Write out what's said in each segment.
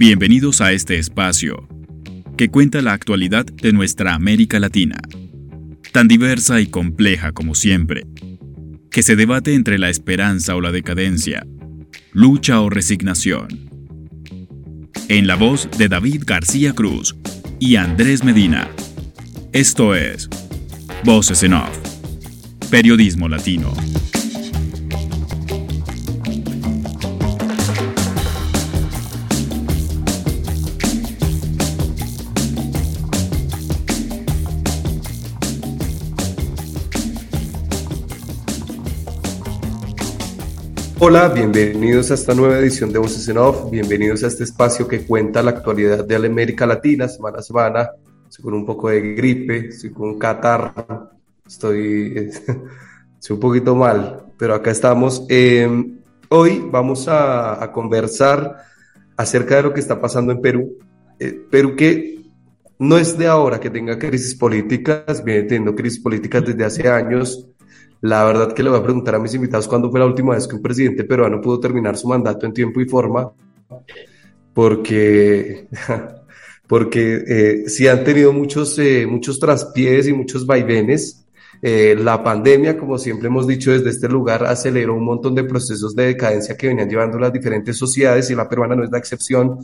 Bienvenidos a este espacio que cuenta la actualidad de nuestra América Latina, tan diversa y compleja como siempre, que se debate entre la esperanza o la decadencia, lucha o resignación. En la voz de David García Cruz y Andrés Medina. Esto es Voces en Off, Periodismo Latino. Hola, bienvenidos a esta nueva edición de Voces en Off, bienvenidos a este espacio que cuenta la actualidad de América Latina semana a semana. Estoy con un poco de gripe, estoy con catarro, estoy, estoy un poquito mal, pero acá estamos. Em, hoy vamos a, conversar acerca de lo que está pasando en Perú. Eh, Perú que no es de ahora que tenga crisis políticas, viene teniendo crisis políticas desde hace años la verdad que le voy a preguntar a mis invitados cuándo fue la última vez que un presidente peruano pudo terminar su mandato en tiempo y forma, porque, porque eh, sí han tenido muchos, eh, muchos traspiés y muchos vaivenes. Eh, la pandemia, como siempre hemos dicho desde este lugar, aceleró un montón de procesos de decadencia que venían llevando las diferentes sociedades y la peruana no es la excepción,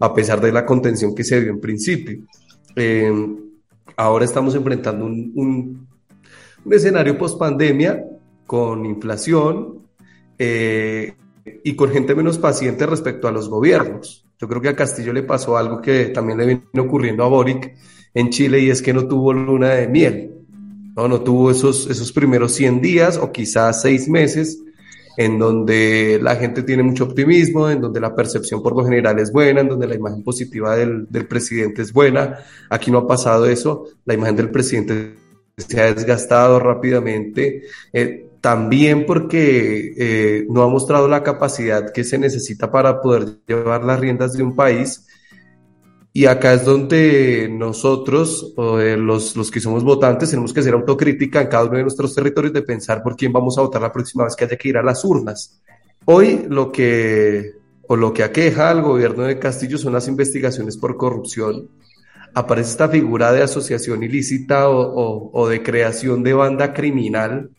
a pesar de la contención que se dio en principio. ahora estamos enfrentando un un escenario post pandemia con inflación eh, y con gente menos paciente respecto a los gobiernos. Yo creo que a Castillo le pasó algo que también le viene ocurriendo a Boric en Chile y es que no tuvo luna de miel. No, no tuvo esos, esos primeros 100 días o quizás 6 meses en donde la gente tiene mucho optimismo, en donde la percepción por lo general es buena, en donde la imagen positiva del, del presidente es buena. Aquí no ha pasado eso. La imagen del presidente se ha desgastado rápidamente, eh, también porque eh, no ha mostrado la capacidad que se necesita para poder llevar las riendas de un país. Y acá es donde nosotros, eh, los, los que somos votantes, tenemos que hacer autocrítica en cada uno de nuestros territorios de pensar por quién vamos a votar la próxima vez que haya que ir a las urnas. Hoy lo que, o lo que aqueja al gobierno de Castillo son las investigaciones por corrupción aparece esta figura de asociación ilícita o, de creación de banda criminal,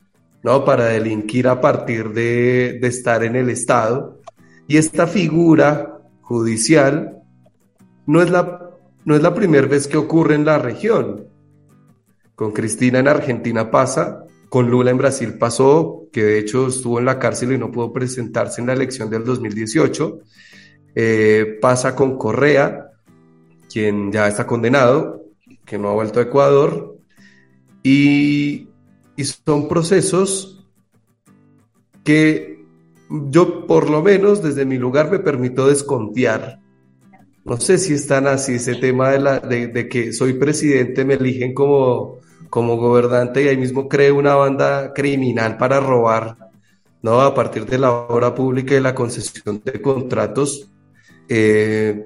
¿no? Para delinquir a partir de, estar en el Estado. Y esta figura judicial no es la, no es la primera vez que ocurre en la región. Con Cristina en Argentina pasa, con Lula en Brasil pasó, que de hecho estuvo en la cárcel y no pudo presentarse en la elección del 2018. Eh, pasa con Correa, quien ya está condenado, que no ha vuelto a Ecuador, y, son procesos que yo por lo menos desde mi lugar me permito desconfiar. No sé si están así ese tema de, la, de, que soy presidente, me eligen como, como gobernante y ahí mismo creo una banda criminal para robar, ¿no? A partir de la obra pública y la concesión de contratos. Eh,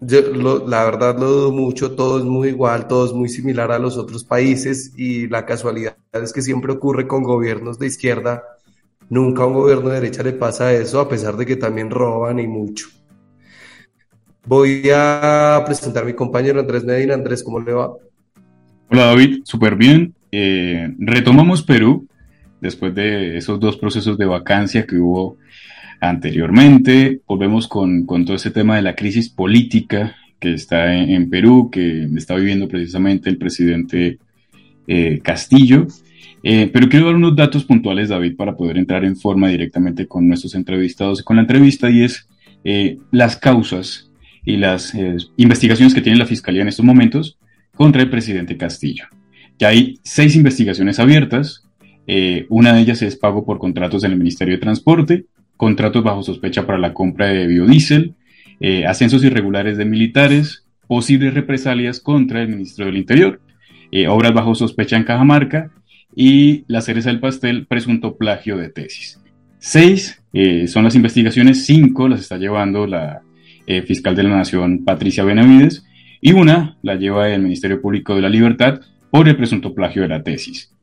la verdad lo dudo mucho, todo es muy igual, todo es muy similar a los otros países y la casualidad es que siempre ocurre con gobiernos de izquierda, nunca a un gobierno de derecha le pasa eso, a pesar de que también roban y mucho. Voy a presentar a mi compañero Andrés Medina. Andrés, ¿cómo le va? Hola David, súper bien. Eh, retomamos Perú después de esos dos procesos de vacancia que hubo anteriormente. Volvemos con, todo ese tema de la crisis política que está en, Perú, que está viviendo precisamente el presidente eh, Castillo. Eh, pero quiero dar unos datos puntuales, David, para poder entrar en forma directamente con nuestros entrevistados y con la entrevista, y es eh, las causas y las investigaciones que tiene la Fiscalía en estos momentos contra el presidente Castillo. Ya hay seis investigaciones abiertas, una de ellas es pago por contratos en el Ministerio de Transporte, contratos bajo sospecha para la compra de biodiesel, eh, ascensos irregulares de militares, posibles represalias contra el ministro del Interior, eh, obras bajo sospecha en Cajamarca y la cereza del pastel, presunto plagio de tesis. Seis eh, son las investigaciones, cinco las está llevando la fiscal de la Nación, Patricia Benavides, y una la lleva el Ministerio Público de la Libertad por el presunto plagio de la tesis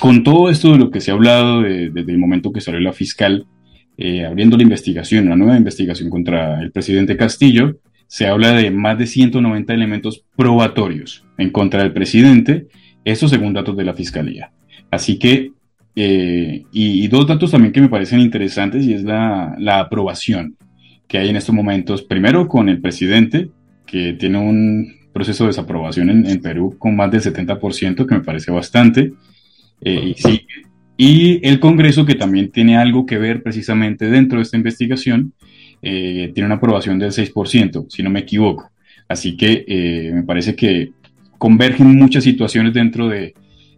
con todo esto de lo que se ha hablado desde el momento que salió la fiscal, eh, abriendo la investigación, una nueva investigación contra el presidente Castillo, se habla de más de 190 elementos probatorios en contra del presidente, eso según datos de la Fiscalía. Así que, eh, y, dos datos también que me parecen interesantes y es la, la aprobación que hay en estos momentos, primero con el presidente, que tiene un proceso de desaprobación en, Perú con más del 70%, que me parece bastante. Eh, y, y, el Congreso, que también tiene algo que ver precisamente dentro de esta investigación, eh, tiene una aprobación del 6%, si no me equivoco. Así que eh, me parece que convergen muchas situaciones dentro de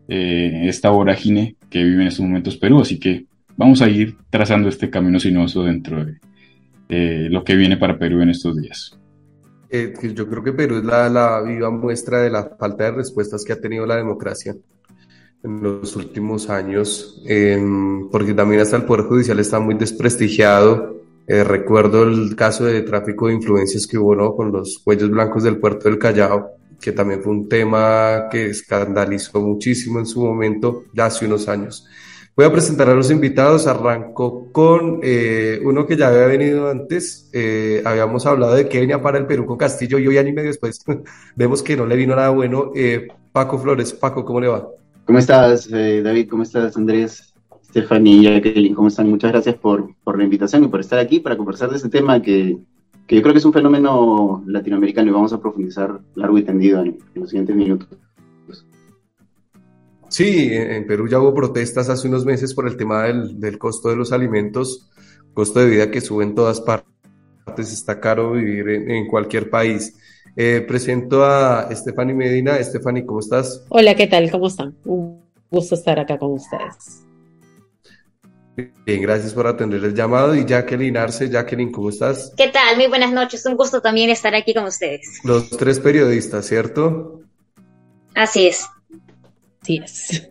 esta vorágine que vive en estos momentos Perú. Así que vamos a ir trazando este camino sinuoso dentro de lo que viene para Perú en estos días. Eh, yo creo que Perú es la, viva muestra de la falta de respuestas que ha tenido la democracia en los últimos años, porque también hasta el Poder Judicial está muy desprestigiado. Eh, recuerdo el caso de tráfico de influencias que hubo ¿no? con los cuellos blancos del puerto del Callao, que también fue un tema que escandalizó muchísimo en su momento, ya hace unos años. Voy a presentar a los invitados. Arranco con eh, uno que ya había venido antes. Eh, habíamos hablado de que venía para el Perú con Castillo y hoy año y medio después vemos que no le vino nada bueno. Eh, Paco Flores, Paco, ¿cómo le va? ¿Cómo estás, David? ¿Cómo estás, Andrés? Stephanie, Jacqueline, ¿cómo están? Muchas gracias por, por, la invitación y por estar aquí para conversar de este tema que, que, yo creo que es un fenómeno latinoamericano y vamos a profundizar largo y tendido en los siguientes minutos. Sí, en Perú ya hubo protestas hace unos meses por el tema del, costo de los alimentos, costo de vida que sube en todas partes, está caro vivir en, cualquier país. Eh, presento a Stephanie Medina. Stephanie, ¿cómo estás? Hola, ¿qué tal? ¿Cómo están? Un gusto estar acá con ustedes. Bien, gracias por atender el llamado. Y Jacqueline Arce, Jacqueline, ¿cómo estás? ¿Qué tal? Muy buenas noches. Un gusto también estar aquí con ustedes. Los tres periodistas, ¿cierto? Así es. Sí es.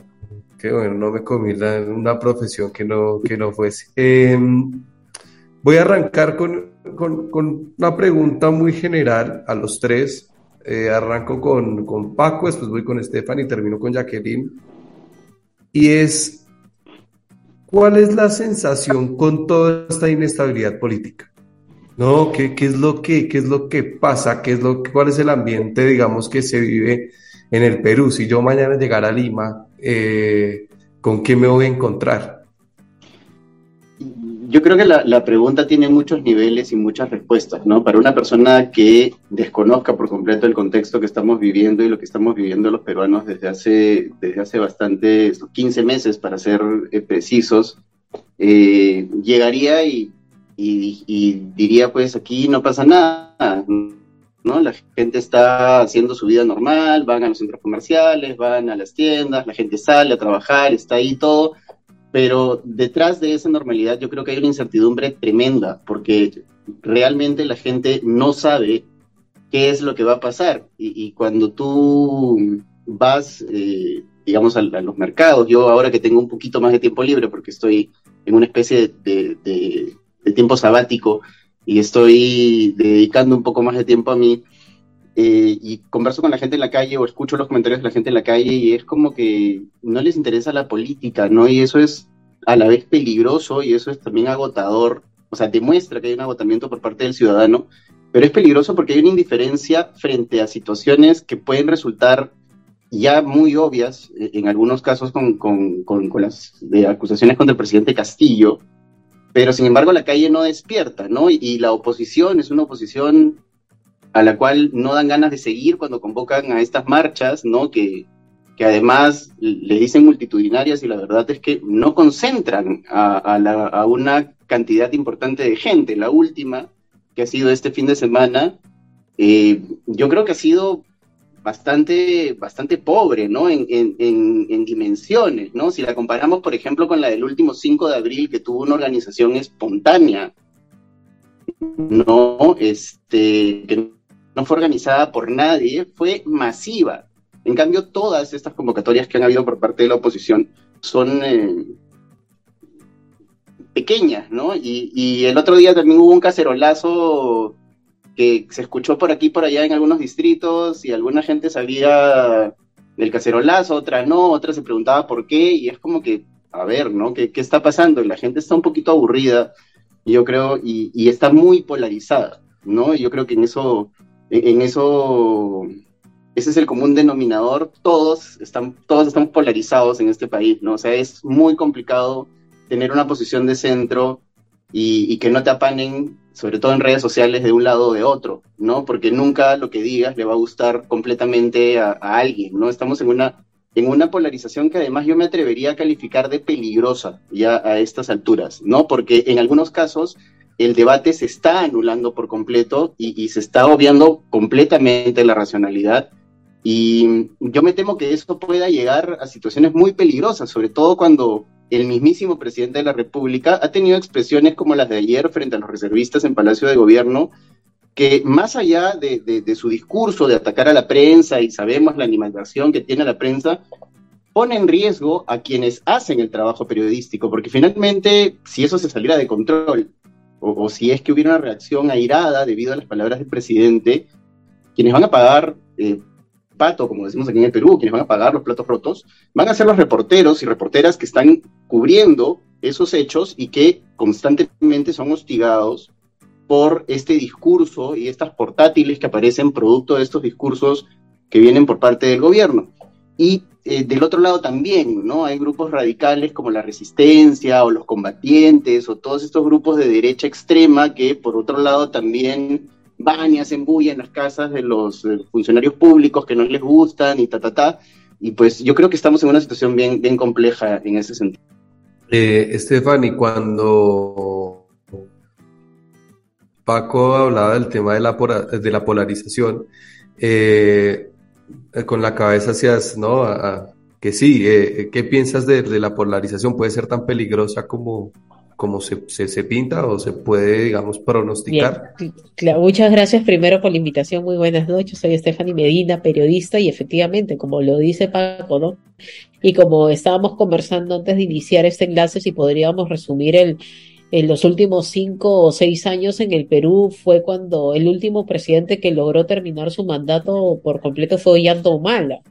Qué bueno, no me comí una profesión que no, que no fuese. Em, voy a arrancar con, una pregunta muy general a los tres. Eh, arranco con, con, Paco, después voy con Estefan y termino con Jacqueline. Y es, ¿cuál es la sensación con toda esta inestabilidad política? ¿No? ¿Qué, qué es, lo que, qué es lo que pasa? ¿Qué es lo, ¿Cuál es el ambiente, digamos, que se vive en el Perú, si yo mañana llegara a Lima, eh, ¿con qué me voy a encontrar? Yo creo que la, pregunta tiene muchos niveles y muchas respuestas, ¿no? Para una persona que desconozca por completo el contexto que estamos viviendo y lo que estamos viviendo los peruanos desde hace, desde hace bastante, 15 meses para ser eh, precisos, eh, llegaría y, y diría, pues aquí no pasa nada, ¿no? La gente está haciendo su vida normal, van a los centros comerciales, van a las tiendas, la gente sale a trabajar, está ahí todo, pero detrás de esa normalidad yo creo que hay una incertidumbre tremenda, porque realmente la gente no sabe qué es lo que va a pasar. Y, cuando tú vas, eh, digamos, a, los mercados, yo ahora que tengo un poquito más de tiempo libre, porque estoy en una especie de tiempo sabático, y estoy dedicando un poco más de tiempo a mí eh, y converso con la gente en la calle o escucho los comentarios de la gente en la calle y es como que no les interesa la política, ¿no? Y eso es a la vez peligroso y eso es también agotador, o sea, demuestra que hay un agotamiento por parte del ciudadano, pero es peligroso porque hay una indiferencia frente a situaciones que pueden resultar ya muy obvias, eh, en algunos casos con, con, con, las acusaciones contra el presidente Castillo, pero sin embargo la calle no despierta, ¿no? Y, la oposición es una oposición a la cual no dan ganas de seguir cuando convocan a estas marchas, ¿no? Que, que además le dicen multitudinarias y la verdad es que no concentran a, una cantidad importante de gente. La última, que ha sido este fin de semana, eh, yo creo que ha sido bastante, bastante pobre, ¿no? En, en, dimensiones, ¿no? Si la comparamos, por ejemplo, con la del último 5 de abril, que tuvo una organización espontánea, no, este, que no fue organizada por nadie, fue masiva. En cambio, todas estas convocatorias que han habido por parte de la oposición son eh, pequeñas, ¿no? Y, y el otro día también hubo un cacerolazo que se escuchó por aquí por allá en algunos distritos y alguna gente sabía del cacerolazo, otra no, otra se preguntaba por qué y es como que, a ver, ¿no? ¿Qué, está pasando? Y la gente está un poquito aburrida yo creo, y, está muy polarizada, ¿no? Yo creo que en eso, en, eso, ese es el común denominador, todos, están, todos estamos polarizados en este país, ¿no? O sea, es muy complicado tener una posición de centro y, que no te apanen, sobre todo en redes sociales, de un lado o de otro, ¿no? Porque nunca lo que digas le va a gustar completamente a, a alguien, ¿no? Estamos en una en una polarización que además yo me atrevería a calificar de peligrosa ya a estas alturas, ¿no? Porque en algunos casos el debate se está anulando por completo y, se está obviando completamente la racionalidad. Y yo me temo que eso pueda llegar a situaciones muy peligrosas, sobre todo cuando el mismísimo presidente de la República ha tenido expresiones como las de ayer frente a los reservistas en Palacio de Gobierno, que más allá de, su discurso de atacar a la prensa y sabemos la animación que tiene la prensa, pone en riesgo a quienes hacen el trabajo periodístico, porque finalmente, si eso se saliera de control, o, si es que hubiera una reacción airada debido a las palabras del presidente, quienes van a pagar eh, pato, como decimos aquí en el Perú, quienes van a pagar los platos rotos, van a ser los reporteros y reporteras que están cubriendo esos hechos y que constantemente son hostigados por este discurso y estas portátiles que aparecen producto de estos discursos que vienen por parte del gobierno. Y eh, del otro lado también, ¿no? Hay grupos radicales como la resistencia o los combatientes o todos estos grupos de derecha extrema que por otro lado también van y hacen bulla en las casas de los eh, funcionarios públicos que no les gustan y ta, ta, ta. Y pues yo creo que estamos en una situación bien, bien compleja en ese sentido. Eh, Stephanie, cuando Paco hablaba del tema de la, de la polarización, eh, con la cabeza hacia, ¿no? que sí, eh, ¿qué piensas de, la polarización? ¿Puede ser tan peligrosa como, como se, se, pinta o se puede, digamos, pronosticar? muchas gracias primero por la invitación, muy buenas noches, soy Stephanie Medina, periodista y efectivamente, como lo dice Paco, ¿no? Y como estábamos conversando antes de iniciar este enlace, si podríamos resumir el, en los últimos cinco o seis años en el Perú fue cuando el último presidente que logró terminar su mandato por completo fue Ollanta Humala,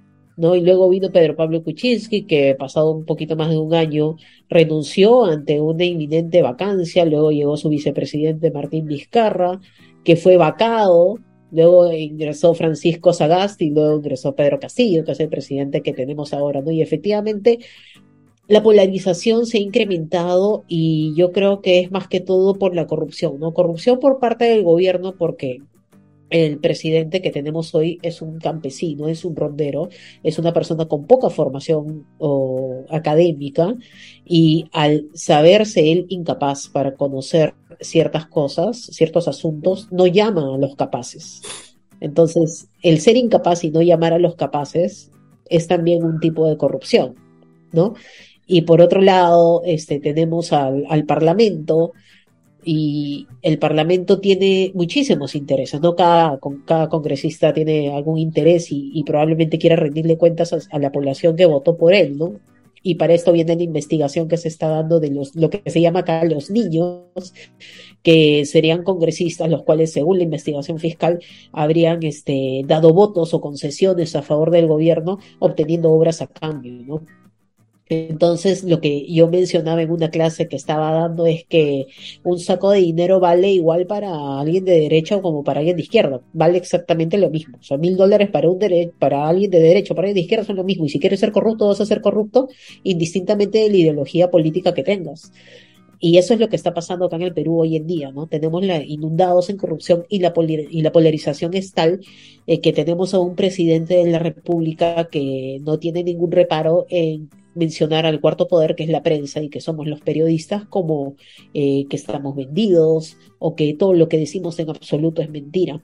¿no? Y luego vino Pedro Pablo Kuczynski, que pasado un poquito más de un año renunció ante una inminente vacancia, luego llegó su vicepresidente Martín Vizcarra, que fue vacado, luego ingresó Francisco Sagasti luego ingresó Pedro Castillo, que es el presidente que tenemos ahora, ¿no? Y efectivamente la polarización se ha incrementado y yo creo que es más que todo por la corrupción, ¿no? Corrupción por parte del gobierno porque el presidente que tenemos hoy es un campesino, es un rondero, es una persona con poca formación académica y al saberse él incapaz para conocer ciertas cosas, ciertos asuntos, no llama a los capaces. Entonces, el ser incapaz y no llamar a los capaces es también un tipo de corrupción, ¿no? Y por otro lado, este, tenemos al, Parlamento, y el Parlamento tiene muchísimos intereses, ¿no? Cada, cada congresista tiene algún interés y, probablemente quiera rendirle cuentas a, la población que votó por él, ¿no? Y para esto viene la investigación que se está dando de los, lo que se llama acá los niños, que serían congresistas, los cuales, según la investigación fiscal, habrían este, dado votos o concesiones a favor del gobierno, obteniendo obras a cambio, ¿no? Entonces, lo que yo mencionaba en una clase que estaba dando es que un saco de dinero vale igual para alguien de derecha como para alguien de izquierda. Vale exactamente lo mismo. O sea, mil dólares para, un para alguien de derecha, para alguien de izquierda son lo mismo. Y si quieres ser corrupto, vas a ser corrupto indistintamente de la ideología política que tengas. Y eso es lo que está pasando acá en el Perú hoy en día, ¿no? Tenemos la, inundados en corrupción y la, y la polarización es tal eh, que tenemos a un presidente de la República que no tiene ningún reparo en mencionar al cuarto poder, que es la prensa y que somos los periodistas, como eh, que estamos vendidos o que todo lo que decimos en absoluto es mentira.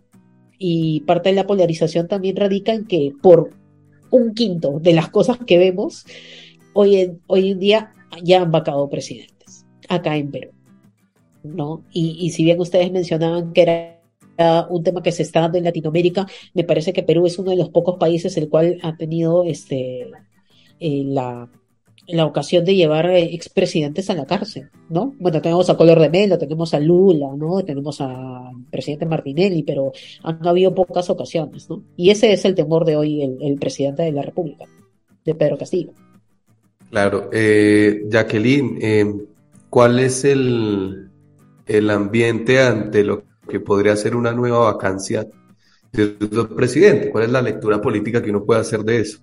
Y parte de la polarización también radica en que por un quinto de las cosas que vemos, hoy en, hoy en día ya han vacado presidentes acá en Perú. ¿no? Y, y si bien ustedes mencionaban que era un tema que se está dando en Latinoamérica, me parece que Perú es uno de los pocos países el cual ha tenido este eh, la, la ocasión de llevar eh, expresidentes a la cárcel, ¿no? Bueno, tenemos a Color de Melo, tenemos a Lula, ¿no? Tenemos al presidente Martinelli, pero han habido pocas ocasiones, ¿no? Y ese es el temor de hoy el, presidente de la República, de Pedro Castillo. Claro. Eh, Jacqueline, ¿cuál es el, el ambiente ante lo que podría ser una nueva vacancia del presidente? ¿Cuál es la lectura política que uno puede hacer de eso?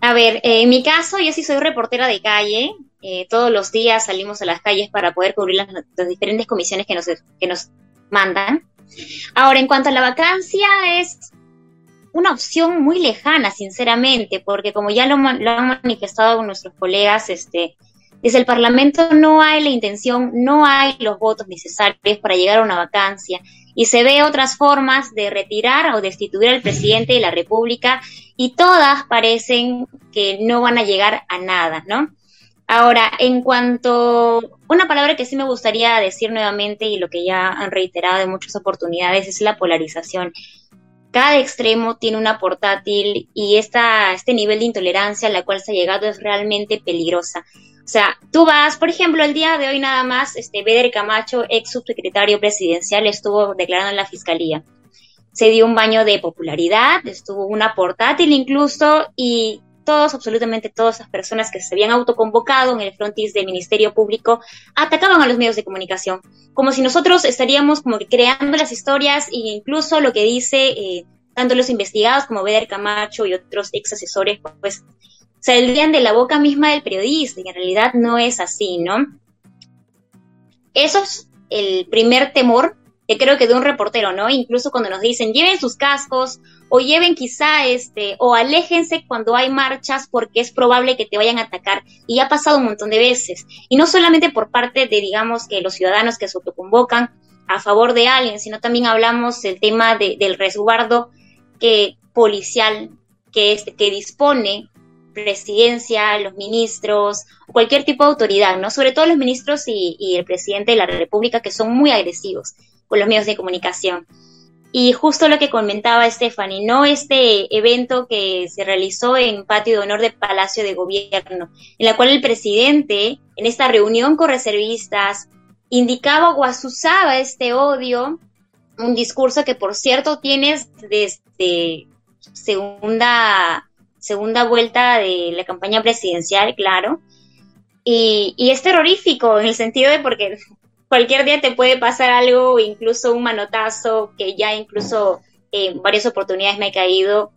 A ver, eh, en mi caso, yo sí soy reportera de calle. Eh, todos los días salimos a las calles para poder cubrir las, diferentes comisiones que nos, que nos mandan. Ahora, en cuanto a la vacancia, es una opción muy lejana, sinceramente, porque como ya lo, lo han manifestado nuestros colegas, este, desde el Parlamento no hay la intención, no hay los votos necesarios para llegar a una vacancia y se ve otras formas de retirar o destituir al presidente de la República y todas parecen que no van a llegar a nada, ¿no? Ahora, en cuanto, una palabra que sí me gustaría decir nuevamente y lo que ya han reiterado en muchas oportunidades es la polarización. Cada extremo tiene una portátil y esta, este nivel de intolerancia a la cual se ha llegado es realmente peligrosa. O sea, tú vas, por ejemplo, el día de hoy nada más, este, Beder Camacho, ex subsecretario presidencial, estuvo declarando en la fiscalía. Se dio un baño de popularidad, estuvo una portátil incluso, y todos, absolutamente todas las personas que se habían autoconvocado en el frontis del Ministerio Público atacaban a los medios de comunicación, como si nosotros estaríamos como que creando las historias e incluso lo que dice eh, tanto los investigados como Beder Camacho y otros ex asesores, pues saldrían de la boca misma del periodista y en realidad no es así, ¿no? Eso es el primer temor que creo que de un reportero, ¿no? Incluso cuando nos dicen lleven sus cascos o lleven quizá este o aléjense cuando hay marchas porque es probable que te vayan a atacar y ha pasado un montón de veces y no solamente por parte de digamos que los ciudadanos que se autoconvocan a favor de alguien, sino también hablamos del tema del resguardo que policial que, este, que dispone presidencia, los ministros, cualquier tipo de autoridad, ¿no? Sobre todo los ministros y, el presidente de la República que son muy agresivos con los medios de comunicación. Y justo lo que comentaba Stephanie, ¿no? Este evento que se realizó en patio de honor del Palacio de Gobierno, en la cual el presidente, en esta reunión con reservistas, indicaba o asusaba este odio, un discurso que por cierto tienes desde segunda segunda vuelta de la campaña presidencial, claro. Y, es terrorífico en el sentido de porque cualquier día te puede pasar algo, incluso un manotazo, que ya incluso en varias oportunidades me ha caído,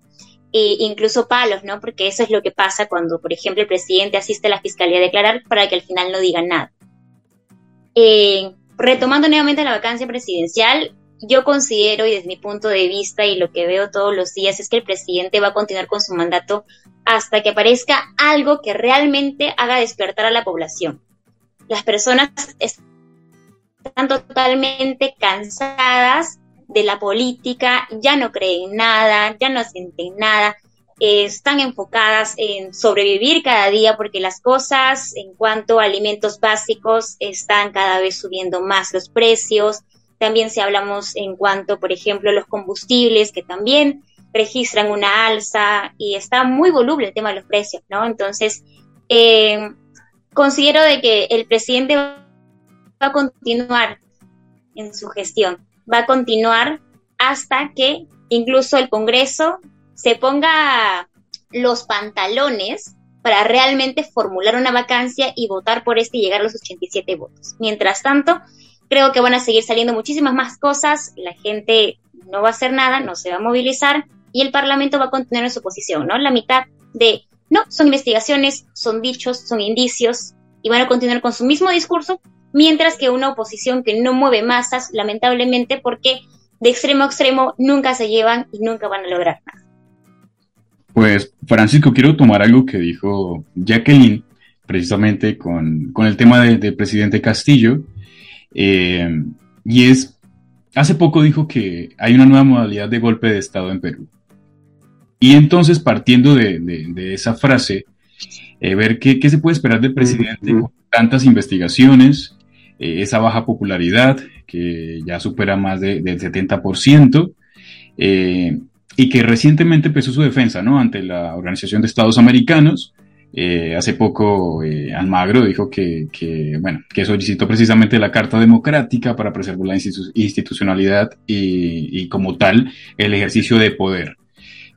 e incluso palos, ¿no? Porque eso es lo que pasa cuando, por ejemplo, el presidente asiste a la fiscalía a declarar para que al final no digan nada. Eh, retomando nuevamente la vacancia presidencial, yo considero y desde mi punto de vista y lo que veo todos los días es que el presidente va a continuar con su mandato hasta que aparezca algo que realmente haga despertar a la población. Las personas están totalmente cansadas de la política, ya no creen nada, ya no sienten nada, están enfocadas en sobrevivir cada día porque las cosas en cuanto a alimentos básicos están cada vez subiendo más los precios, también si hablamos en cuanto, por ejemplo, los combustibles, que también registran una alza y está muy voluble el tema de los precios, ¿no? Entonces, eh, considero de que el presidente va a continuar en su gestión, va a continuar hasta que incluso el Congreso se ponga los pantalones para realmente formular una vacancia y votar por este y llegar a los 87 votos. Mientras tanto, Creo que van a seguir saliendo muchísimas más cosas, la gente no va a hacer nada, no se va a movilizar y el Parlamento va a continuar en su posición, ¿no? La mitad de, no, son investigaciones, son dichos, son indicios y van a continuar con su mismo discurso, mientras que una oposición que no mueve masas, lamentablemente, porque de extremo a extremo nunca se llevan y nunca van a lograr nada. Pues, Francisco, quiero tomar algo que dijo Jacqueline, precisamente con, el tema del presidente Castillo, eh, y es, hace poco dijo que hay una nueva modalidad de golpe de Estado en Perú. Y entonces, partiendo de, esa frase, eh, ver qué, se puede esperar del presidente con tantas investigaciones, eh, esa baja popularidad que ya supera más del 70%, y que recientemente empezó su defensa ¿no? ante la Organización de Estados Americanos, eh, hace poco eh, Almagro dijo que, bueno, que solicitó precisamente la Carta Democrática para preservar la institucionalidad y, como tal el ejercicio de poder.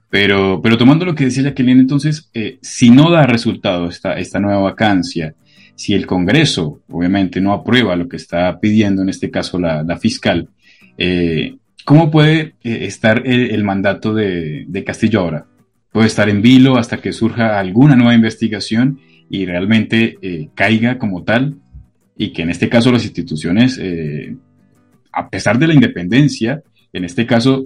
Pero, pero tomando lo que decía Jacqueline, entonces, eh, si no da resultado esta, esta nueva vacancia, si el Congreso obviamente no aprueba lo que está pidiendo en este caso la, fiscal, eh, ¿cómo puede estar el, mandato de, Castillo ahora? ¿Puede estar en vilo hasta que surja alguna nueva investigación y realmente eh, caiga como tal? Y que en este caso las instituciones, a pesar de la independencia, en este caso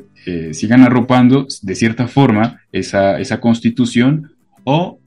sigan arropando de cierta forma esa, esa constitución o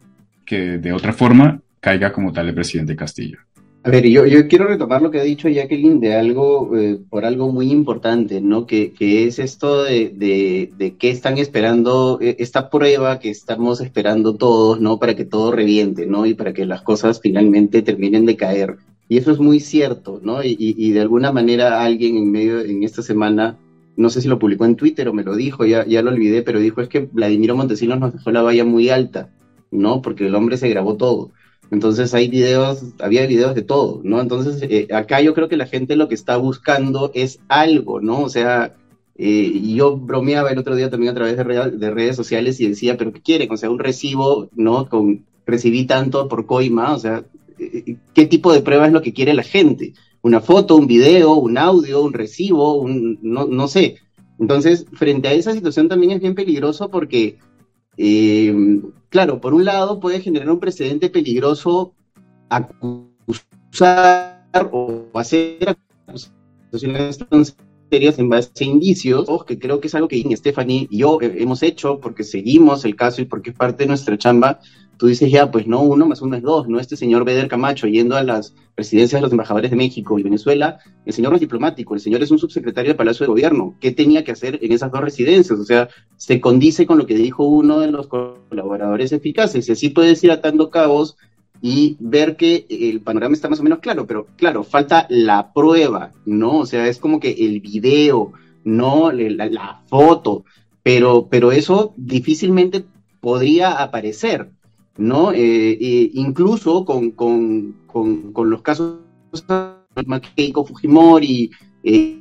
que de otra forma caiga como tal el presidente Castillo. A ver, yo, yo quiero retomar lo que ha dicho Jacqueline de algo, eh, por algo muy importante, ¿no? Que, que es esto de, de, de, qué están esperando, eh, esta prueba que estamos esperando todos, ¿no? Para que todo reviente, ¿no? Y para que las cosas finalmente terminen de caer. Y eso es muy cierto, ¿no? Y, y de alguna manera alguien en medio, en esta semana, no sé si lo publicó en Twitter o me lo dijo, ya, ya lo olvidé, pero dijo es que Vladimiro Montesinos nos dejó la valla muy alta, ¿no? Porque el hombre se grabó todo. Entonces hay videos, había videos de todo, ¿no? Entonces eh, acá yo creo que la gente lo que está buscando es algo, ¿no? O sea, eh, yo bromeaba el otro día también a través de, de, redes sociales y decía, pero ¿qué quieren? O sea, un recibo, ¿no? Con recibí tanto por coima, o sea, eh, ¿qué tipo de prueba es lo que quiere la gente? Una foto, un video, un audio, un recibo, un, no, no sé. Entonces, frente a esa situación también es bien peligroso porque eh, claro, por un lado puede generar un precedente peligroso acusar o hacer acusaciones serias en base a indicios, que creo que es algo que Stephanie y yo hemos hecho porque seguimos el caso y porque es parte de nuestra chamba, tú dices ya, pues no, uno más uno es dos, ¿no? Este señor Beder Camacho yendo a las presidencias de los embajadores de México y Venezuela, el señor no es diplomático, el señor es un subsecretario del Palacio de Gobierno. ¿Qué tenía que hacer en esas dos residencias? O sea, se condice con lo que dijo uno de los colaboradores eficaces y así puedes ir atando cabos y ver que el panorama está más o menos claro, pero claro, falta la prueba, ¿no? O sea, es como que el video, no la, la foto, pero, pero eso difícilmente podría aparecer. ¿No? Eh, eh, incluso con, con, con, los casos de Keiko Fujimori, eh,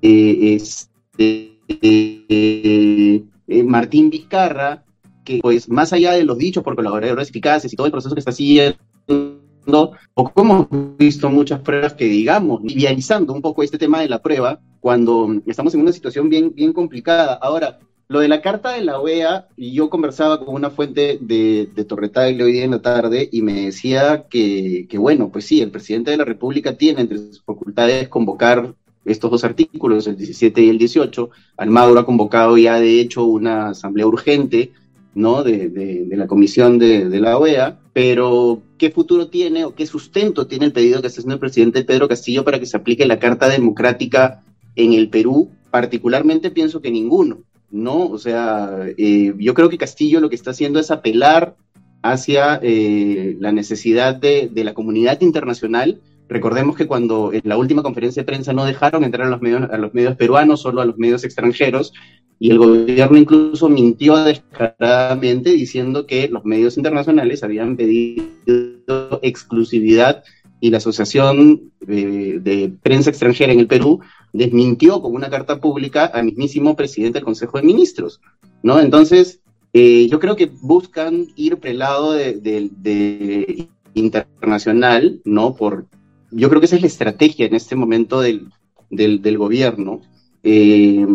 este, Martín Vizcarra, que pues más allá de los dichos por colaboradores eficaces y todo el proceso que está siguiendo, o como hemos visto muchas pruebas que digamos, idealizando un poco este tema de la prueba, cuando estamos en una situación bien, bien complicada. Ahora, lo de la carta de la OEA, yo conversaba con una fuente de, de Torretagle hoy día en la tarde y me decía que, bueno, pues sí, el presidente de la República tiene entre sus facultades convocar estos dos artículos, el 17 y el 18. Almagro ha convocado ya, de hecho, una asamblea urgente, ¿no? De, de, de la comisión de, de, la OEA, pero ¿qué futuro tiene o qué sustento tiene el pedido que está haciendo el presidente Pedro Castillo para que se aplique la Carta Democrática en el Perú? Particularmente pienso que ninguno. ¿No? O sea, eh, yo creo que Castillo lo que está haciendo es apelar hacia eh, la necesidad de, la comunidad internacional. Recordemos que cuando en la última conferencia de prensa no dejaron entrar a los medios, a los medios peruanos, solo a los medios extranjeros, y el gobierno incluso mintió descaradamente diciendo que los medios internacionales habían pedido exclusividad y la Asociación de, Prensa Extranjera en el Perú desmintió con una carta pública al mismísimo presidente del Consejo de Ministros, ¿no? Entonces, eh, yo creo que buscan ir por el lado de, internacional, ¿no? Por, yo creo que esa es la estrategia en este momento del, del, gobierno. Eh,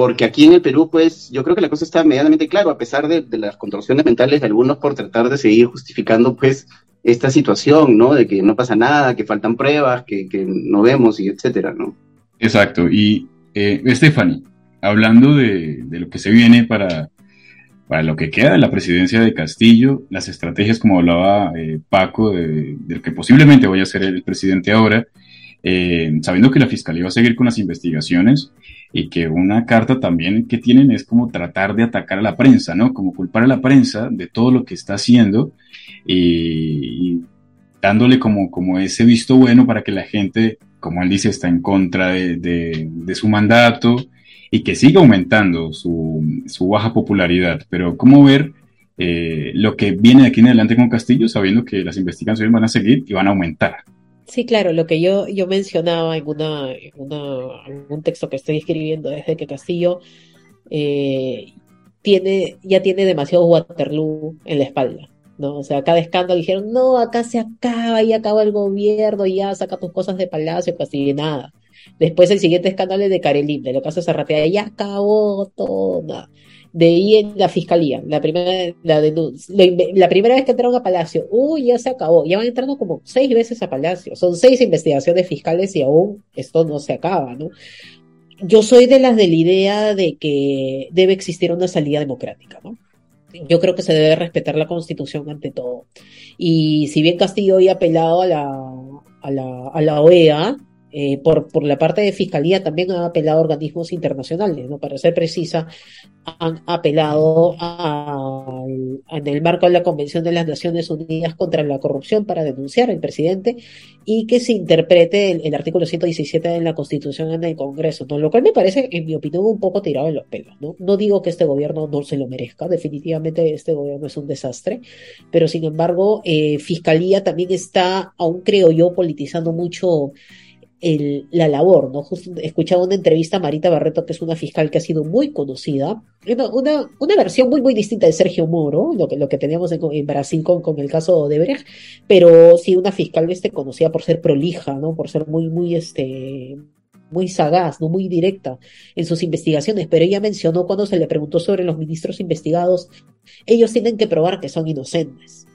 porque aquí en el Perú, pues, yo creo que la cosa está medianamente claro, a pesar de, de, las contorsiones mentales de algunos por tratar de seguir justificando, pues, esta situación, ¿no? De que no pasa nada, que faltan pruebas, que, que no vemos y etcétera, ¿no? Exacto. Y eh, Stephanie, hablando de, lo que se viene para, para lo que queda de la presidencia de Castillo, las estrategias, como hablaba eh, Paco, de, del que posiblemente vaya a ser el presidente ahora, eh, sabiendo que la fiscalía va a seguir con las investigaciones y que una carta también que tienen es como tratar de atacar a la prensa, ¿no? Como culpar a la prensa de todo lo que está haciendo y, dándole como, como ese visto bueno para que la gente como él dice, está en contra de, su mandato y que sigue aumentando su, baja popularidad. Pero ¿cómo ver eh, lo que viene de aquí en adelante con Castillo, sabiendo que las investigaciones van a seguir y van a aumentar? Sí, claro, lo que yo, yo mencionaba en, una, un texto que estoy escribiendo es de que Castillo eh, tiene, ya tiene demasiado Waterloo en la espalda. ¿no? O sea, cada escándalo dijeron, no, acá se acaba, y acaba el gobierno, ya saca tus cosas de palacio, casi de nada. Después el siguiente escándalo es de Karelim, de lo que hace Zarratea, ya acabó todo. De ahí en la fiscalía, la primera, la, la primera vez que entraron a Palacio, uy, ya se acabó, ya van entrando como seis veces a Palacio, son seis investigaciones fiscales y aún esto no se acaba, ¿no? Yo soy de las de la idea de que debe existir una salida democrática, ¿no? Yo creo que se debe respetar la constitución ante todo. Y si bien Castillo había apelado a la, a la, a la OEA, eh, por, por la parte de fiscalía también ha apelado a organismos internacionales, ¿no? Para ser precisa, han apelado a, en el marco de la Convención de las Naciones Unidas contra la Corrupción para denunciar al presidente y que se interprete el, artículo 117 de la Constitución en el Congreso, ¿no? Lo cual me parece, en mi opinión, un poco tirado en los pelos, ¿no? No digo que este gobierno no se lo merezca, definitivamente este gobierno es un desastre, pero sin embargo, eh, Fiscalía también está, aún creo yo, politizando mucho el, la labor, ¿no? Justo escuchaba una entrevista a Marita Barreto, que es una fiscal que ha sido muy conocida, una, una, versión muy, muy distinta de Sergio Moro, lo que, lo que teníamos en, Brasil con, con, el caso de Brecht, pero sí una fiscal este, conocida por ser prolija, ¿no? Por ser muy, muy, este, muy sagaz, no muy directa en sus investigaciones, pero ella mencionó cuando se le preguntó sobre los ministros investigados, ellos tienen que probar que son inocentes.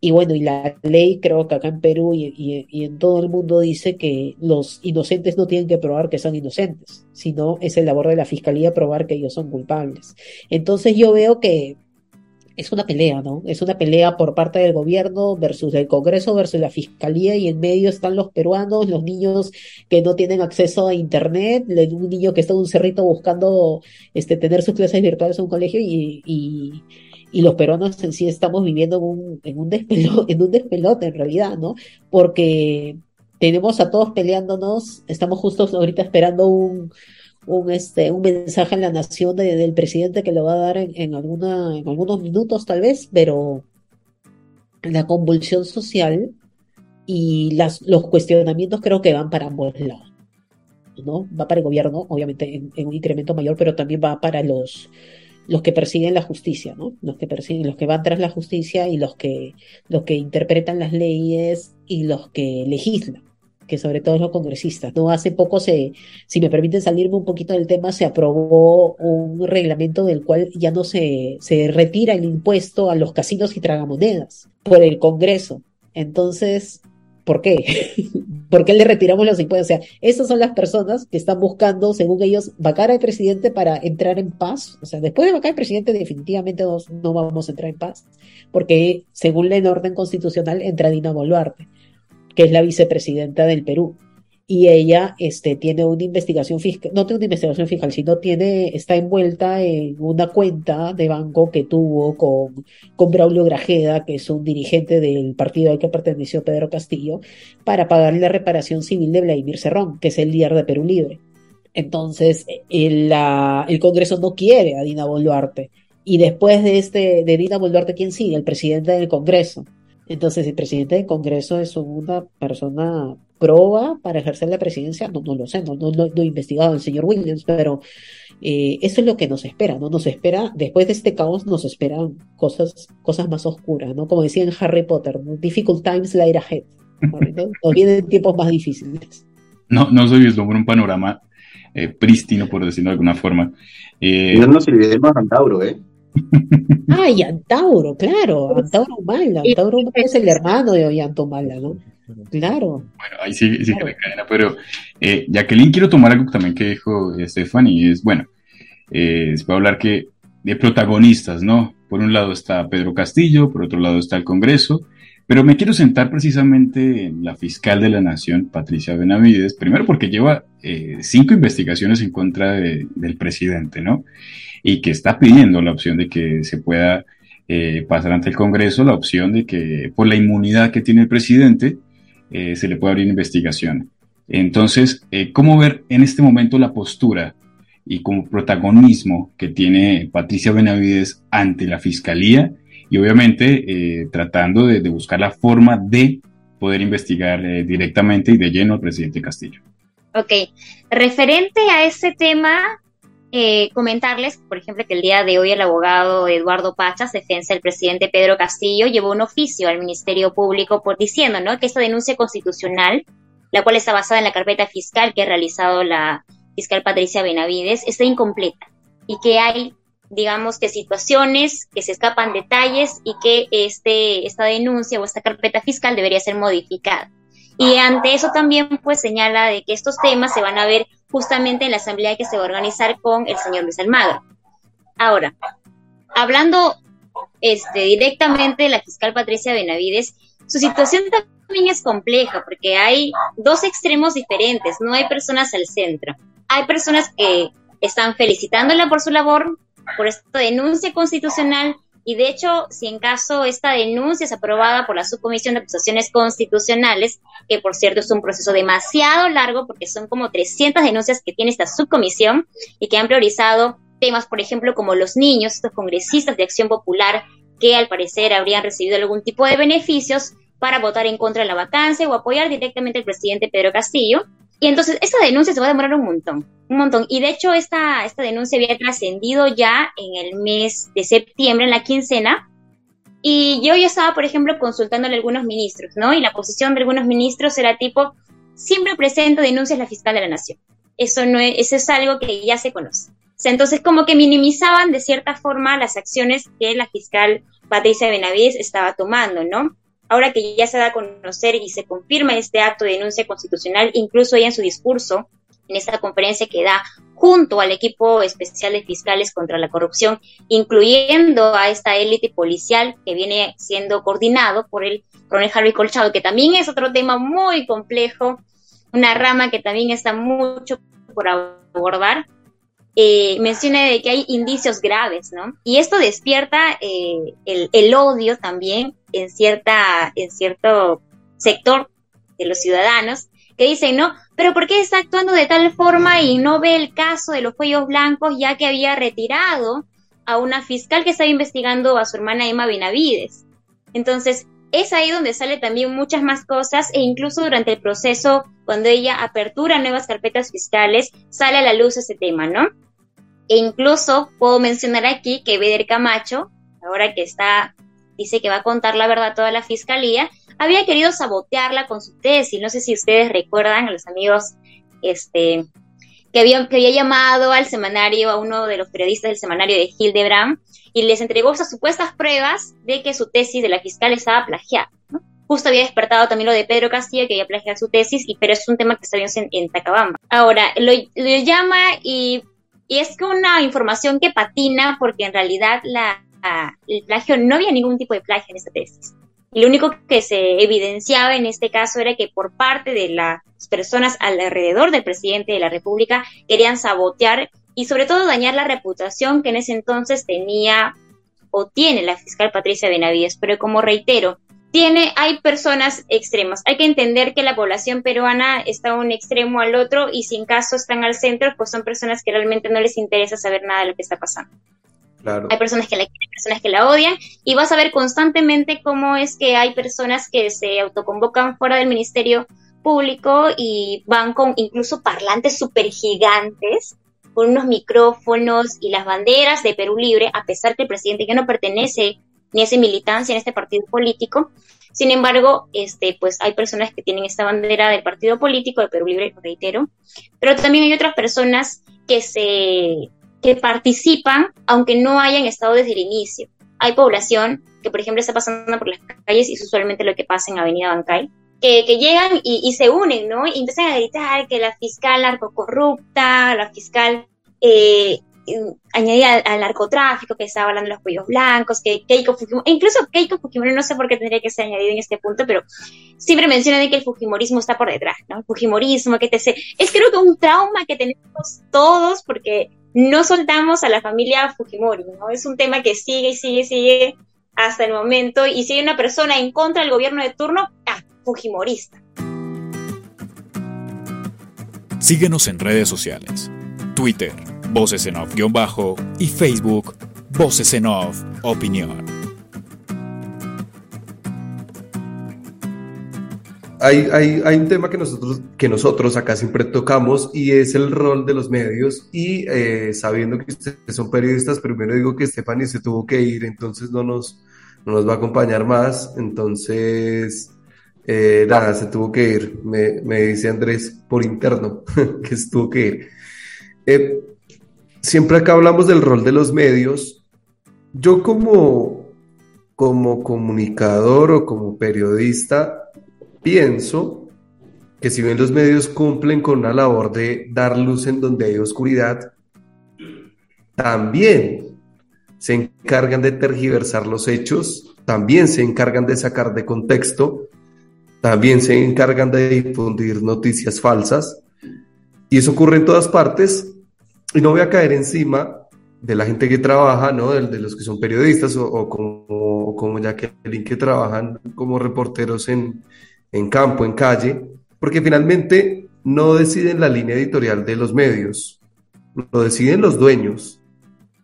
Y bueno, y la ley creo que acá en Perú y, en todo el mundo dice que los inocentes no tienen que probar que son inocentes, sino es el labor de la fiscalía probar que ellos son culpables. Entonces yo veo que es una pelea, ¿no? Es una pelea por parte del gobierno versus el Congreso versus la fiscalía y en medio están los peruanos, los niños que no tienen acceso a internet, un niño que está en un cerrito buscando este, tener sus clases virtuales en un colegio y, y y los peruanos en sí estamos viviendo en un, en un, despelote, en un despelote en realidad, ¿no? Porque tenemos a todos peleándonos, estamos justo ahorita esperando un, un, este, un mensaje en la nación del presidente que lo va a dar en, en, alguna, en algunos minutos tal vez, pero la convulsión social y las, los cuestionamientos creo que van para ambos lados. ¿no? Va para el gobierno, obviamente en un incremento mayor, pero también va para los, los que persiguen la justicia, ¿no? Los que persiguen, los que van tras la justicia y los que, los que interpretan las leyes y los que legislan, que sobre todo los congresistas, ¿no? Hace poco se, si me permiten salirme un poquito del tema, se aprobó un reglamento del cual ya no se, se retira el impuesto a los casinos y tragamonedas por el Congreso. Entonces, ¿Por qué? ¿Por qué le retiramos los impuestos? O sea, esas son las personas que están buscando, según ellos, vacar al presidente para entrar en paz. O sea, después de vacar al presidente, definitivamente no, no vamos a entrar en paz, porque según la orden constitucional entra Dina Boluarte, que es la vicepresidenta del Perú y ella este, tiene una investigación fiscal, no tiene una investigación fiscal, sino tiene, está envuelta en una cuenta de banco que tuvo con, con Braulio Grajeda, que es un dirigente del partido al que perteneció Pedro Castillo, para pagar la reparación civil de Vladimir Cerrón, que es el líder de Perú Libre. Entonces, el, el Congreso no quiere a Dina Boluarte. Y después de este, de Dina Boluarte, ¿quién sigue? El presidente del Congreso. Entonces, el presidente del Congreso es una persona proba para ejercer la presidencia, no, no lo sé, no, no, no, he investigado el señor Williams, pero eh, eso es lo que nos espera, ¿no? Nos espera, después de este caos, nos esperan cosas, cosas más oscuras, ¿no? Como decía en Harry Potter, difficult times lie ahead. Nos vienen tiempos más difíciles. No, no soy por un panorama eh, prístino, por decirlo de alguna forma. Eh, no nos olvidemos a Antauro, ¿eh? Ay, Antauro, claro, Antauro Mala, Antauro es el hermano de Ollanto Mala, ¿no? Claro. Bueno, ahí sí, sí que me cadena, pero eh, Jacqueline, quiero tomar algo también que dijo Stephanie, es, bueno, eh, a hablar que de protagonistas, ¿no? Por un lado está Pedro Castillo, por otro lado está el Congreso, pero me quiero sentar precisamente en la fiscal de la Nación, Patricia Benavides, primero porque lleva eh, cinco investigaciones en contra del presidente, ¿no? Y que está pidiendo la opción de que se pueda eh, pasar ante el Congreso la opción de que por la inmunidad que tiene el presidente, eh, se le puede abrir investigación. Entonces, eh, ¿cómo ver en este momento la postura y como protagonismo que tiene Patricia Benavides ante la Fiscalía y obviamente eh, tratando de, buscar la forma de poder investigar directamente y de lleno al presidente Castillo? Ok, referente a ese tema, eh, comentarles, por ejemplo, que el día de hoy el abogado Eduardo Pachas, defensa del presidente Pedro Castillo, llevó un oficio al Ministerio Público por diciendo ¿no? que esta denuncia constitucional, la cual está basada en la carpeta fiscal que ha realizado la fiscal Patricia Benavides, está incompleta y que hay, digamos, que situaciones que se escapan detalles y que este, esta denuncia o esta carpeta fiscal debería ser modificada. Y ante eso también pues señala de que estos temas se van a ver justamente en la asamblea que se va a organizar con el señor Luis Almagro. Ahora, hablando este, directamente de la fiscal Patricia Benavides, su situación también es compleja porque hay dos extremos diferentes, no hay personas al centro. Hay personas que están felicitándola por su labor, por esta denuncia constitucional, y de hecho, si en caso esta denuncia es aprobada por la Subcomisión de Acusaciones Constitucionales, que por cierto es un proceso demasiado largo porque son como 300 denuncias que tiene esta subcomisión y que han priorizado temas, por ejemplo, como los niños, estos congresistas de Acción Popular que al parecer habrían recibido algún tipo de beneficios para votar en contra de la vacancia o apoyar directamente al presidente Pedro Castillo. Y entonces esta denuncia se va a demorar un montón, un montón. Y de hecho esta, esta denuncia había trascendido ya en el mes de septiembre, en la quincena. Y yo ya estaba, por ejemplo, consultándole a algunos ministros, ¿no? Y la posición de algunos ministros era tipo, siempre presenta denuncias la fiscal de la nación. Eso, no es, eso es algo que ya se conoce. Entonces como que minimizaban de cierta forma las acciones que la fiscal Patricia Benavides estaba tomando, ¿no? Ahora que ya se da a conocer y se confirma este acto de denuncia constitucional, incluso ella en su discurso, en esta conferencia que da junto al equipo especial de fiscales contra la corrupción, incluyendo a esta élite policial que viene siendo coordinado por el coronel Harry Colchado, que también es otro tema muy complejo, una rama que también está mucho por abordar, eh, menciona de que hay indicios graves, ¿no? Y esto despierta eh, el, odio también en, cierta, en cierto sector de los ciudadanos que dicen, no, pero ¿por qué está actuando de tal forma y no ve el caso de los cuellos blancos ya que había retirado a una fiscal que estaba investigando a su hermana Emma Benavides? Entonces, es ahí donde sale también muchas más cosas e incluso durante el proceso, cuando ella apertura nuevas carpetas fiscales, sale a la luz ese tema, ¿no? E incluso puedo mencionar aquí que Beder Camacho, ahora que está dice que va a contar la verdad a toda la fiscalía, había querido sabotearla con su tesis. No sé si ustedes recuerdan a los amigos este, que, había, llamado al semanario, a uno de los periodistas del semanario de Hildebrand, y les entregó esas supuestas pruebas de que su tesis de la fiscal estaba plagiada. Justo había despertado también lo de Pedro Castillo, que había plagiado su tesis, pero es un tema que está bien en, en Tacabamba. Ahora, lo, lo llama y, y es una información que patina porque en realidad la, el plagio, no había ningún tipo de plagio en esta tesis. Y lo único que se evidenciaba en este caso era que por parte de las personas alrededor del presidente de la República querían sabotear y sobre todo dañar la reputación que en ese entonces tenía o tiene la fiscal Patricia Benavides. Pero como reitero, tiene, hay personas extremas. Hay que entender que la población peruana está a un extremo al otro y si en caso están al centro, pues son personas que realmente no les interesa saber nada de lo que está pasando. Hay personas que la quieren, personas que la odian, y vas a ver constantemente cómo es que hay personas que se autoconvocan fuera del Ministerio Público y van con incluso parlantes súper gigantes, con unos micrófonos y las banderas de Perú Libre, a pesar que el presidente ya no pertenece ni esa militancia en este partido político. Sin embargo, este, pues hay personas que tienen esta bandera del partido político de Perú Libre, reitero, pero también hay otras personas que se que participan aunque no hayan estado desde el inicio. Hay población que, por ejemplo, está pasando por las calles y es usualmente lo que pasa en Avenida Bancay, que, que llegan y, se unen, ¿no? Y empiezan a gritar que la fiscal narcocorrupta, la fiscal eh, añadida al, narcotráfico, que estaba hablando de los cuellos blancos, que Keiko Fujimori, incluso Keiko Fujimori, no sé por qué tendría que ser añadido en este punto, pero siempre menciona de que el Fujimorismo está por detrás, ¿no? El Fujimorismo, que te sé. Es creo que un trauma que tenemos todos, porque no soltamos a la familia Fujimori, ¿no? Es un tema que sigue y sigue y sigue hasta el momento. Y si hay una persona en contra del gobierno de turno, ah, Fujimorista. Síguenos en redes sociales. Twitter, Voces en Off-Bajo y Facebook, Voces en Off Opinión. hay, hay, hay, un tema que nosotros, que nosotros acá siempre tocamos y es el rol de los medios y eh, sabiendo que ustedes son periodistas, primero digo que Stephanie se tuvo que ir, entonces no nos, no nos va a acompañar más, entonces eh, nada, se tuvo que ir, me, me, dice Andrés por interno que se tuvo que ir. Eh, siempre acá hablamos del rol de los medios, yo como, como comunicador o como periodista, pienso que si bien los medios cumplen con una labor de dar luz en donde hay oscuridad, también se encargan de tergiversar los hechos, también se encargan de sacar de contexto, también se encargan de difundir noticias falsas. Y eso ocurre en todas partes. Y no voy a caer encima de la gente que trabaja, ¿no? De, los que son periodistas o, como, o como Jacqueline que trabajan como reporteros en, en campo, en calle, porque finalmente no deciden la línea editorial de los medios, lo deciden los dueños,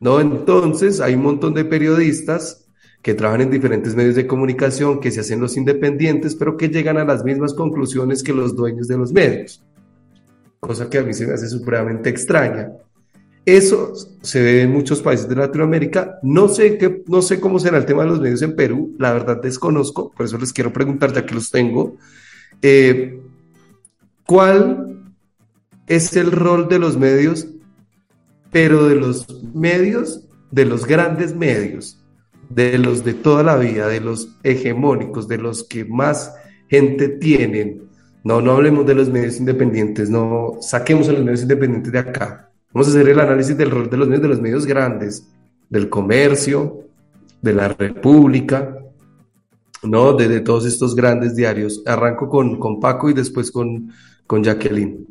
¿no? Entonces hay un montón de periodistas que trabajan en diferentes medios de comunicación, que se hacen los independientes, pero que llegan a las mismas conclusiones que los dueños de los medios, cosa que a mí se me hace supremamente extraña. Eso se ve en muchos países de Latinoamérica. No sé, qué, no sé cómo será el tema de los medios en Perú, la verdad desconozco, por eso les quiero preguntar, ya que los tengo. Eh, ¿Cuál es el rol de los medios, pero de los medios, de los grandes medios, de los de toda la vida, de los hegemónicos, de los que más gente tienen? No, no hablemos de los medios independientes, no saquemos a los medios independientes de acá Vamos a hacer el análisis del rol de los medios, de los medios grandes, del comercio, de la República, ¿no? De, todos estos grandes diarios. Arranco con, con Paco y después con, con Jacqueline.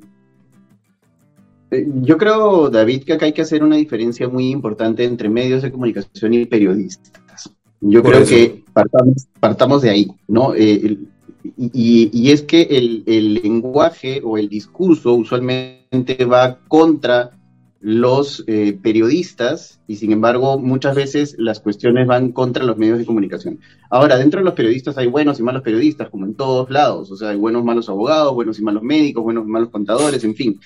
Eh, yo creo, David, que acá hay que hacer una diferencia muy importante entre medios de comunicación y periodistas. Yo creo que partamos, de ahí, ¿no? Eh, y, y, es que el, el lenguaje o el discurso usualmente va contra los eh, periodistas y sin embargo muchas veces las cuestiones van contra los medios de comunicación. Ahora, dentro de los periodistas hay buenos y malos periodistas, como en todos lados, o sea, hay buenos malos abogados, buenos y malos médicos, buenos y malos contadores, en fin.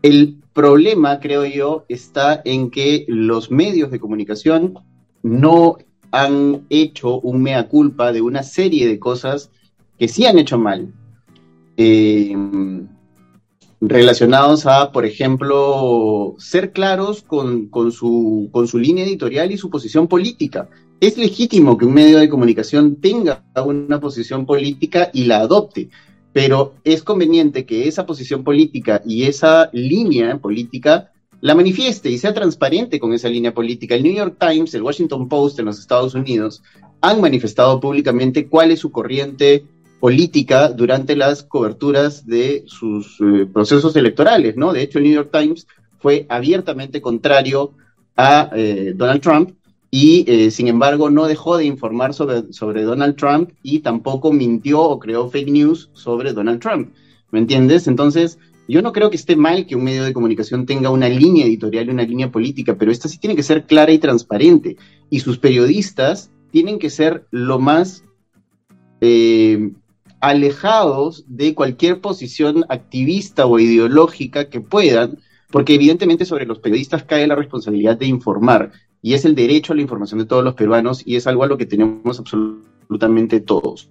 El problema, creo yo, está en que los medios de comunicación no han hecho un mea culpa de una serie de cosas que sí han hecho mal. Eh, relacionados a, por ejemplo, ser claros con, su, con su línea editorial y su posición política. Es legítimo que un medio de comunicación tenga una posición política y la adopte, pero es conveniente que esa posición política y esa línea política la manifieste y sea transparente con esa línea política. El New York Times, el Washington Post en los Estados Unidos han manifestado públicamente cuál es su corriente política durante las coberturas de sus eh, procesos electorales, ¿no? De hecho, el New York Times fue abiertamente contrario a eh, Donald Trump y, eh, sin embargo, no dejó de informar sobre, sobre Donald Trump y tampoco mintió o creó fake news sobre Donald Trump. ¿Me entiendes? Entonces, yo no creo que esté mal que un medio de comunicación tenga una línea editorial y una línea política, pero esta sí tiene que ser clara y transparente. Y sus periodistas tienen que ser lo más alejados de cualquier posición activista o ideológica que puedan, porque evidentemente sobre los periodistas cae la responsabilidad de informar y es el derecho a la información de todos los peruanos y es algo a lo que tenemos absolutamente todos.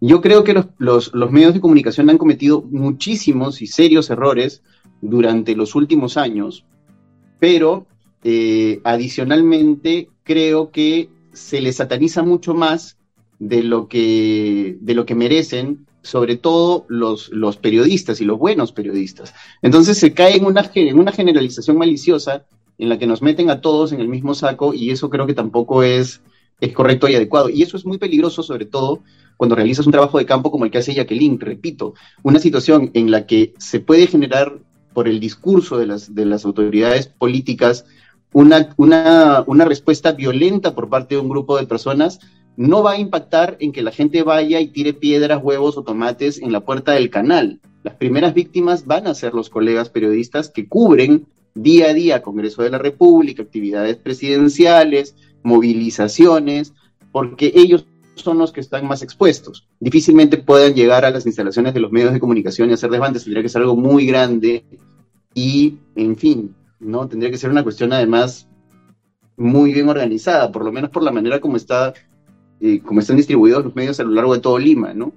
Yo creo que los, medios de comunicación han cometido muchísimos y serios errores durante los últimos años, pero eh, adicionalmente creo que se les sataniza mucho más de lo que, de lo que merecen, sobre todo los, los periodistas y los buenos periodistas. Entonces se cae en una, en una generalización maliciosa en la que nos meten a todos en el mismo saco y eso creo que tampoco es, es correcto y adecuado. Y eso es muy peligroso, sobre todo cuando realizas un trabajo de campo como el que hace Jacqueline, repito, una situación en la que se puede generar por el discurso de las, de las autoridades políticas una, una, una respuesta violenta por parte de un grupo de personas no va a impactar en que la gente vaya y tire piedras, huevos o tomates en la puerta del canal. Las primeras víctimas van a ser los colegas periodistas que cubren día a día Congreso de la República, actividades presidenciales, movilizaciones, porque ellos son los que están más expuestos. Difícilmente puedan llegar a las instalaciones de los medios de comunicación y hacer desbandes, tendría que ser algo muy grande y, en fin, ¿no? Tendría que ser una cuestión además muy bien organizada, por lo menos por la manera como está, eh, como están distribuidos los medios a lo largo de todo Lima, ¿no?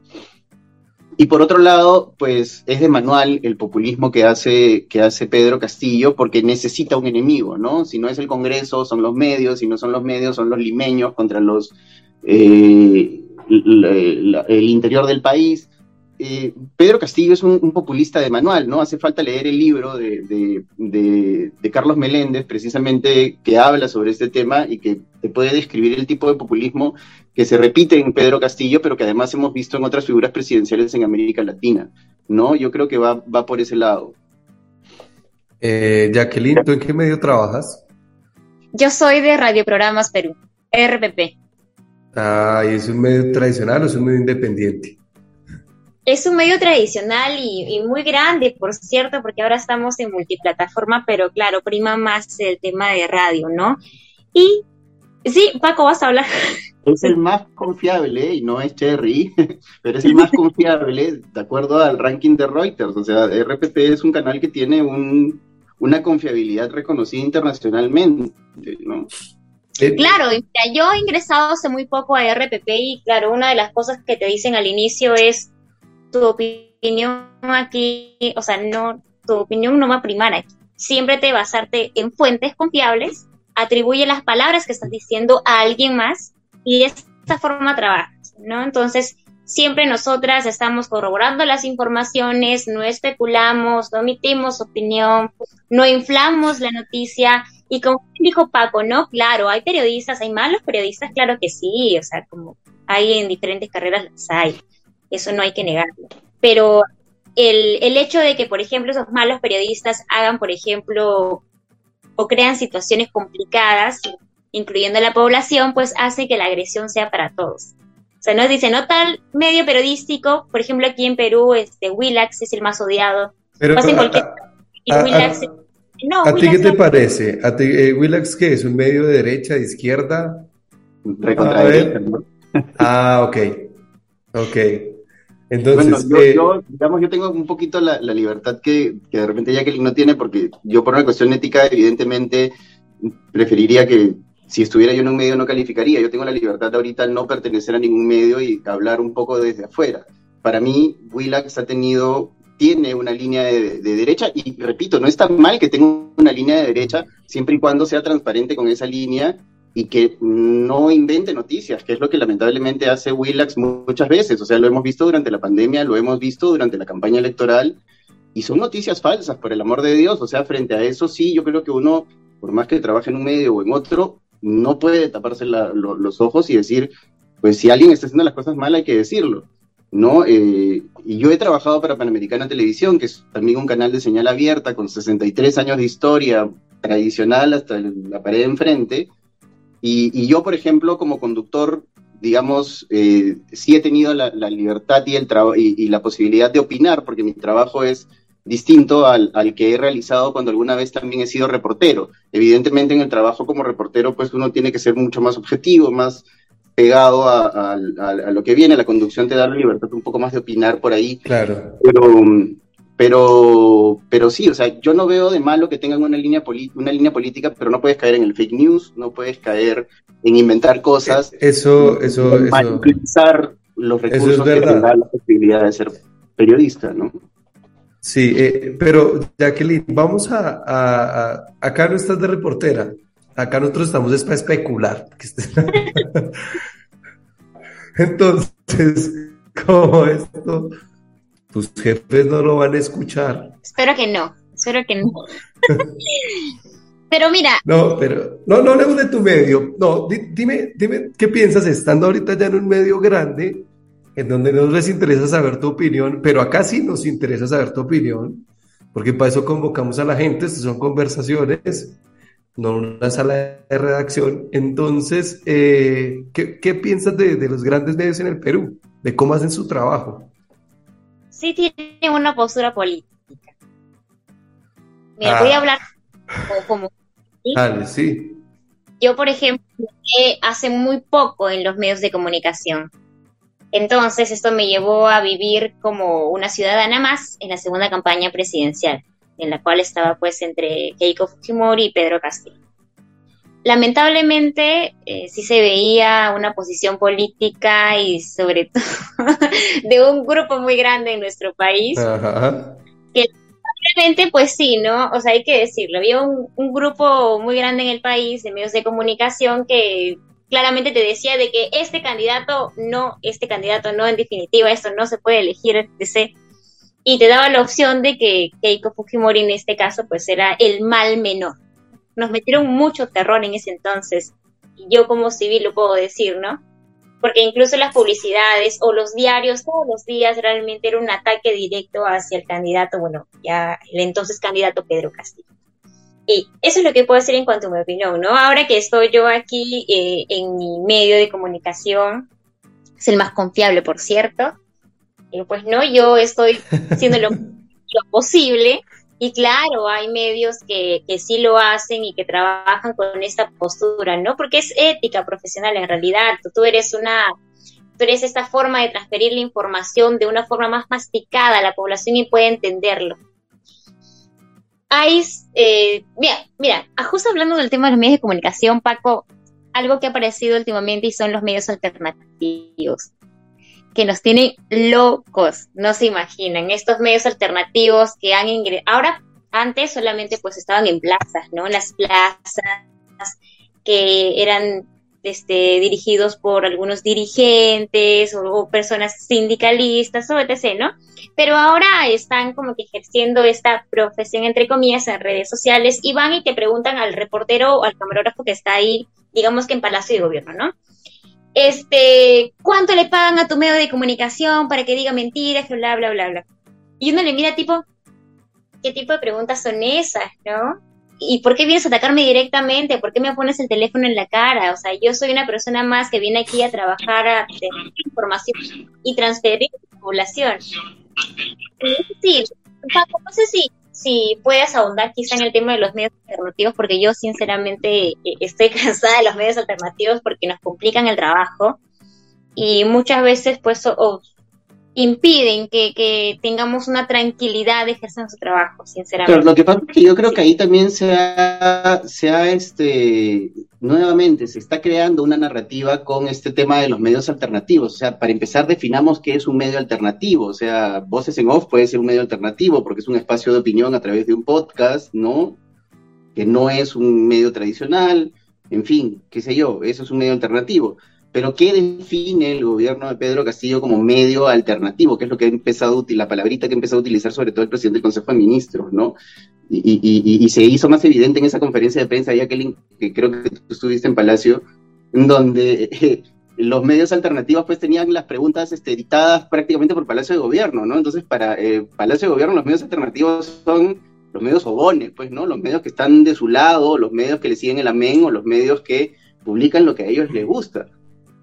Y por otro lado, pues es de manual el populismo que hace, que hace Pedro Castillo porque necesita un enemigo, ¿no? Si no es el Congreso, son los medios, si no son los medios, son los limeños contra los eh, el interior del país. Eh, Pedro Castillo es un, populista de manual, ¿no? Hace falta leer el libro de, de, Carlos Meléndez, precisamente, que habla sobre este tema y que te puede describir el tipo de populismo que se repite en Pedro Castillo, pero que además hemos visto en otras figuras presidenciales en América Latina, ¿no? Yo creo que va, va por ese lado. Eh, Jacqueline, ¿tú en qué medio trabajas? Yo soy de Radio Programas Perú, RPP. Ah, ¿y es un medio tradicional o es un medio independiente? Es un medio tradicional y, muy grande, por cierto, porque ahora estamos en multiplataforma, pero claro, prima más el tema de radio, ¿no? Y sí, Paco, vas a hablar. Es el más confiable, y no es Cherry, pero es el más confiable de acuerdo al ranking de Reuters. O sea, RPP es un canal que tiene un, una confiabilidad reconocida internacionalmente, ¿no? Claro, yo he ingresado hace muy poco a RPP y claro, una de las cosas que te dicen al inicio es tu opinión aquí, o sea, no, tu opinión no va a primar aquí. Siempre te basarte en fuentes confiables, atribuye las palabras que estás diciendo a alguien más y de esta forma trabajas, ¿no? Entonces, siempre nosotras estamos corroborando las informaciones, no especulamos, no emitimos opinión, no inflamos la noticia. Y como dijo Paco, ¿no? Claro, hay periodistas, hay malos periodistas, claro que sí, o sea, como hay en diferentes carreras las hay eso no hay que negarlo. Pero el, el hecho de que, por ejemplo, esos malos periodistas hagan, por ejemplo, o crean situaciones complicadas, incluyendo a la población, pues hace que la agresión sea para todos. O sea, nos dice, no tal medio periodístico, por ejemplo, aquí en Perú, este, Willax es el más odiado. Pero, a, ti qué te parece? ¿A ti, eh, Willax qué es? ¿Un medio de derecha, de izquierda? Ah, ok. Ok. Entonces, bueno, eh, yo, digamos, yo tengo un poquito la, libertad que, que, de repente Jacqueline no tiene, porque yo por una cuestión ética, evidentemente, preferiría que si estuviera yo en un medio no calificaría. Yo tengo la libertad de ahorita no pertenecer a ningún medio y hablar un poco desde afuera. Para mí, Willax ha tenido, tiene una línea de, de derecha, y repito, no está mal que tenga una línea de derecha, siempre y cuando sea transparente con esa línea y que no invente noticias, que es lo que lamentablemente hace Willax muchas veces. O sea, lo hemos visto durante la pandemia, lo hemos visto durante la campaña electoral, y son noticias falsas, por el amor de Dios. O sea, frente a eso sí, yo creo que uno, por más que trabaje en un medio o en otro, no puede taparse los ojos y decir, pues si alguien está haciendo las cosas mal hay que decirlo. ¿no? Eh, y yo he trabajado para Panamericana Televisión, que es también un canal de señal abierta con 63 años de historia tradicional hasta la pared enfrente, y, yo, por ejemplo, como conductor, digamos, eh, sí he tenido la, libertad y, el y, y, la posibilidad de opinar, porque mi trabajo es distinto al, al, que he realizado cuando alguna vez también he sido reportero. Evidentemente en el trabajo como reportero, pues uno tiene que ser mucho más objetivo, más pegado a, a, a lo que viene. La conducción te da la libertad un poco más de opinar por ahí. Claro. Pero, pero, pero sí, o sea, yo no veo de malo que tengan una línea, una línea política, pero no puedes caer en el fake news, no puedes caer en inventar cosas. Eso, eso, eso. Utilizar los recursos que te da la posibilidad de ser periodista, ¿no? Sí, eh, pero Jacqueline, vamos a, a, Acá no estás de reportera, acá nosotros estamos es para especular. Entonces, ¿cómo esto tus jefes no lo van a escuchar. Espero que no, espero que no. pero mira. No, pero no, no hablemos de tu medio. No, dime, dime, ¿qué piensas estando ahorita ya en un medio grande, en donde no les interesa saber tu opinión, pero acá sí nos interesa saber tu opinión, porque para eso convocamos a la gente, estas son conversaciones, no una sala de redacción. Entonces, eh, ¿qué, piensas de, de los grandes medios en el Perú? De cómo hacen su trabajo sí tiene una postura política. Mira, voy a ah. hablar como... Dale, sí. yo, por ejemplo, hace muy poco en los medios de comunicación. Entonces, esto me llevó a vivir como una ciudadana más en la segunda campaña presidencial, en la cual estaba pues entre Keiko Fujimori y Pedro Castillo. Lamentablemente, eh, sí se veía una posición política y sobre todo de un grupo muy grande en nuestro país, Ajá. que lamentablemente, pues sí, ¿no? O sea, hay que decirlo, había un, un grupo muy grande en el país de medios de comunicación que claramente te decía de que este candidato no, este candidato no, en definitiva, esto no se puede elegir, etc. Y te daba la opción de que Keiko Fujimori en este caso pues era el mal menor. Nos metieron mucho terror en ese entonces. Y yo como civil lo puedo decir, ¿no? Porque incluso las publicidades o los diarios todos los días realmente era un ataque directo hacia el candidato, bueno, ya el entonces candidato Pedro Castillo. Y eso es lo que puedo decir en cuanto a mi opinión, ¿no? Ahora que estoy yo aquí eh, en mi medio de comunicación, es el más confiable, por cierto, eh, pues no, yo estoy haciendo lo, posible y claro, hay medios que, que, sí lo hacen y que trabajan con esta postura, ¿no? Porque es ética profesional en realidad, tú, tú eres una, tú eres esta forma de transferir la información de una forma más masticada a la población y puede entenderlo. Hay, eh, mira, mira, justo hablando del tema de los medios de comunicación, Paco, algo que ha aparecido últimamente y son los medios alternativos, que nos tienen locos, no se imaginan, estos medios alternativos que han ingresado, ahora, antes solamente pues estaban en plazas, ¿no? En las plazas que eran este, dirigidos por algunos dirigentes o, personas sindicalistas o etc., ¿no? Pero ahora están como que ejerciendo esta profesión, entre comillas, en redes sociales y van y te preguntan al reportero o al camarógrafo que está ahí, digamos que en Palacio de Gobierno, ¿no? Este, ¿cuánto le pagan a tu medio de comunicación para que diga mentiras, bla, bla, bla, bla? Y uno le mira tipo, ¿qué tipo de preguntas son esas, no? ¿y por qué vienes a atacarme directamente? ¿Por qué me pones el teléfono en la cara? O sea, yo soy una persona más que viene aquí a trabajar, a tener información y transferir a la población. Sí, no sé si, si puedes ahondar quizá en el tema de los medios alternativos, porque yo sinceramente eh, estoy cansada de los medios alternativos porque nos complican el trabajo. Y muchas veces pues impiden que, tengamos una tranquilidad de ejercer nuestro trabajo, sinceramente. Pero lo que pasa es que yo creo que ahí también se ha, se ha, este, nuevamente, se está creando una narrativa con este tema de los medios alternativos. O sea, para empezar, definamos qué es un medio alternativo. O sea, Voces en Off puede ser un medio alternativo porque es un espacio de opinión a través de un podcast, ¿no? Que no es un medio tradicional. En fin, qué sé yo, eso es un medio alternativo pero ¿qué define el gobierno de Pedro Castillo como medio alternativo? Que es lo que ha empezado, la palabrita que ha empezado a utilizar sobre todo el presidente del Consejo de Ministros, ¿no? Y, se hizo más evidente en esa conferencia de prensa, que, creo que tú estuviste en Palacio, donde los medios alternativos pues tenían las preguntas este, editadas prácticamente por Palacio de Gobierno, ¿no? Entonces, para eh, Palacio de Gobierno los medios alternativos son los medios obones, pues, ¿no? Los medios que están de su lado, los medios que le siguen el amén o los medios que publican lo que a ellos les gusta.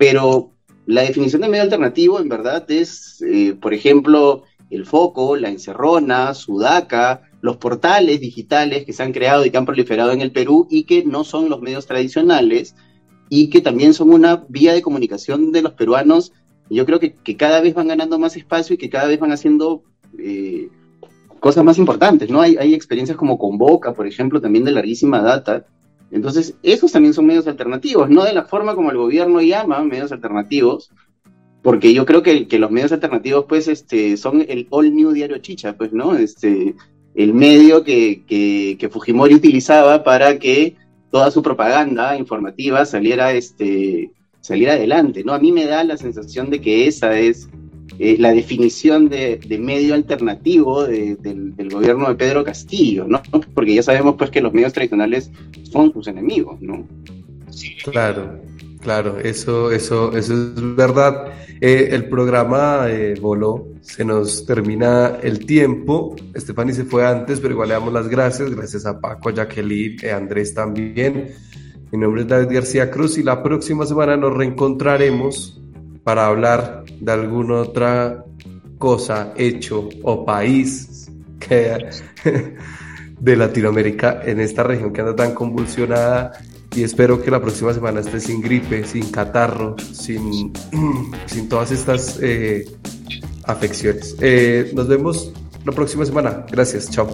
Pero la definición de medio alternativo en verdad es, eh, por ejemplo, el foco, la encerrona, Sudaca, los portales digitales que se han creado y que han proliferado en el Perú y que no son los medios tradicionales y que también son una vía de comunicación de los peruanos. Yo creo que, cada vez van ganando más espacio y que cada vez van haciendo eh, cosas más importantes, ¿no? Hay, hay experiencias como Convoca, por ejemplo, también de larguísima data, entonces, esos también son medios alternativos, no de la forma como el gobierno llama medios alternativos, porque yo creo que, que los medios alternativos, pues, este, son el All New Diario Chicha, pues, ¿no? Este, el medio que, que, Fujimori utilizaba para que toda su propaganda informativa saliera, este, saliera adelante, ¿no? A mí me da la sensación de que esa es eh, la definición de, medio alternativo del, gobierno de Pedro Castillo, ¿no? Porque ya sabemos pues que los medios tradicionales son sus enemigos, ¿no? Claro, claro, eso, eso, eso es verdad. Eh, el programa eh, voló, se nos termina el tiempo. Estefani se fue antes, pero igual le damos las gracias. Gracias a Paco, a Jacqueline, a Andrés también. Mi nombre es David García Cruz y la próxima semana nos reencontraremos para hablar de alguna otra cosa, hecho o país que, de Latinoamérica en esta región que anda tan convulsionada y espero que la próxima semana esté sin gripe, sin catarro, sin, sin todas estas eh, afecciones. Eh, nos vemos la próxima semana. Gracias, chao.